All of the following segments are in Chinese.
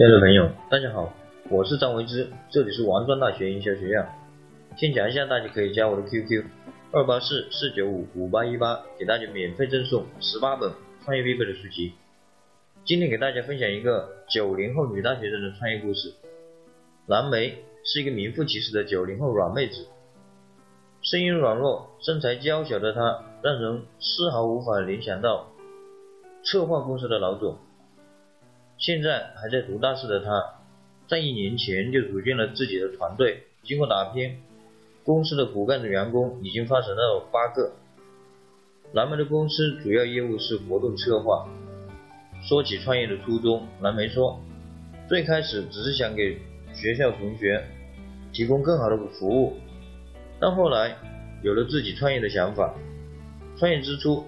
亲爱的朋友，大家好，我是张维之，这里是王庄大学营销学院。先讲一下，大家可以加我的 QQ：二八四四九五五八一八，给大家免费赠送十八本创业必备的书籍。今天给大家分享一个九零后女大学生的创业故事。蓝莓是一个名副其实的九零后软妹子，声音软弱、身材娇小的她，让人丝毫无法联想到策划公司的老总。现在还在读大四的他，在一年前就组建了自己的团队。经过打拼，公司的骨干的员工已经发展到八个。蓝莓的公司主要业务是活动策划。说起创业的初衷，蓝莓说，最开始只是想给学校同学提供更好的服务，但后来有了自己创业的想法。创业之初，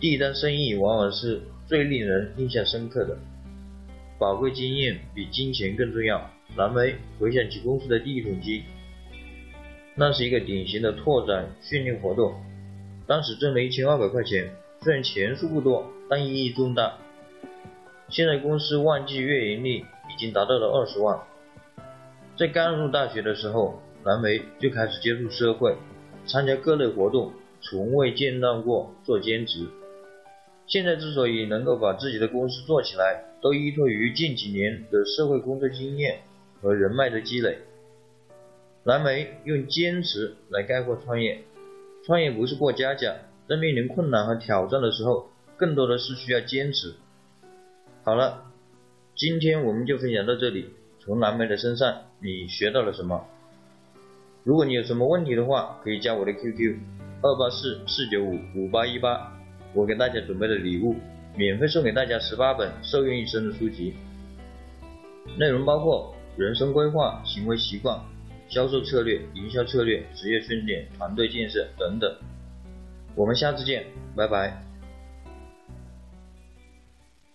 第一单生意往往是最令人印象深刻的。宝贵经验比金钱更重要。蓝莓回想起公司的第一桶金，那是一个典型的拓展训练活动，当时挣了一千二百块钱，虽然钱数不多，但意义重大。现在公司旺季月盈利已经达到了二十万。在刚入大学的时候，蓝莓就开始接触社会，参加各类活动，从未见到过做兼职。现在之所以能够把自己的公司做起来，都依托于近几年的社会工作经验和人脉的积累。蓝莓用坚持来概括创业，创业不是过家家，在面临困难和挑战的时候，更多的是需要坚持。好了，今天我们就分享到这里。从蓝莓的身上，你学到了什么？如果你有什么问题的话，可以加我的 QQ：二八四四九五五八一八。我给大家准备的礼物，免费送给大家十八本受用一生的书籍，内容包括人生规划、行为习惯、销售策略、营销策略、职业训练、团队建设等等。我们下次见，拜拜。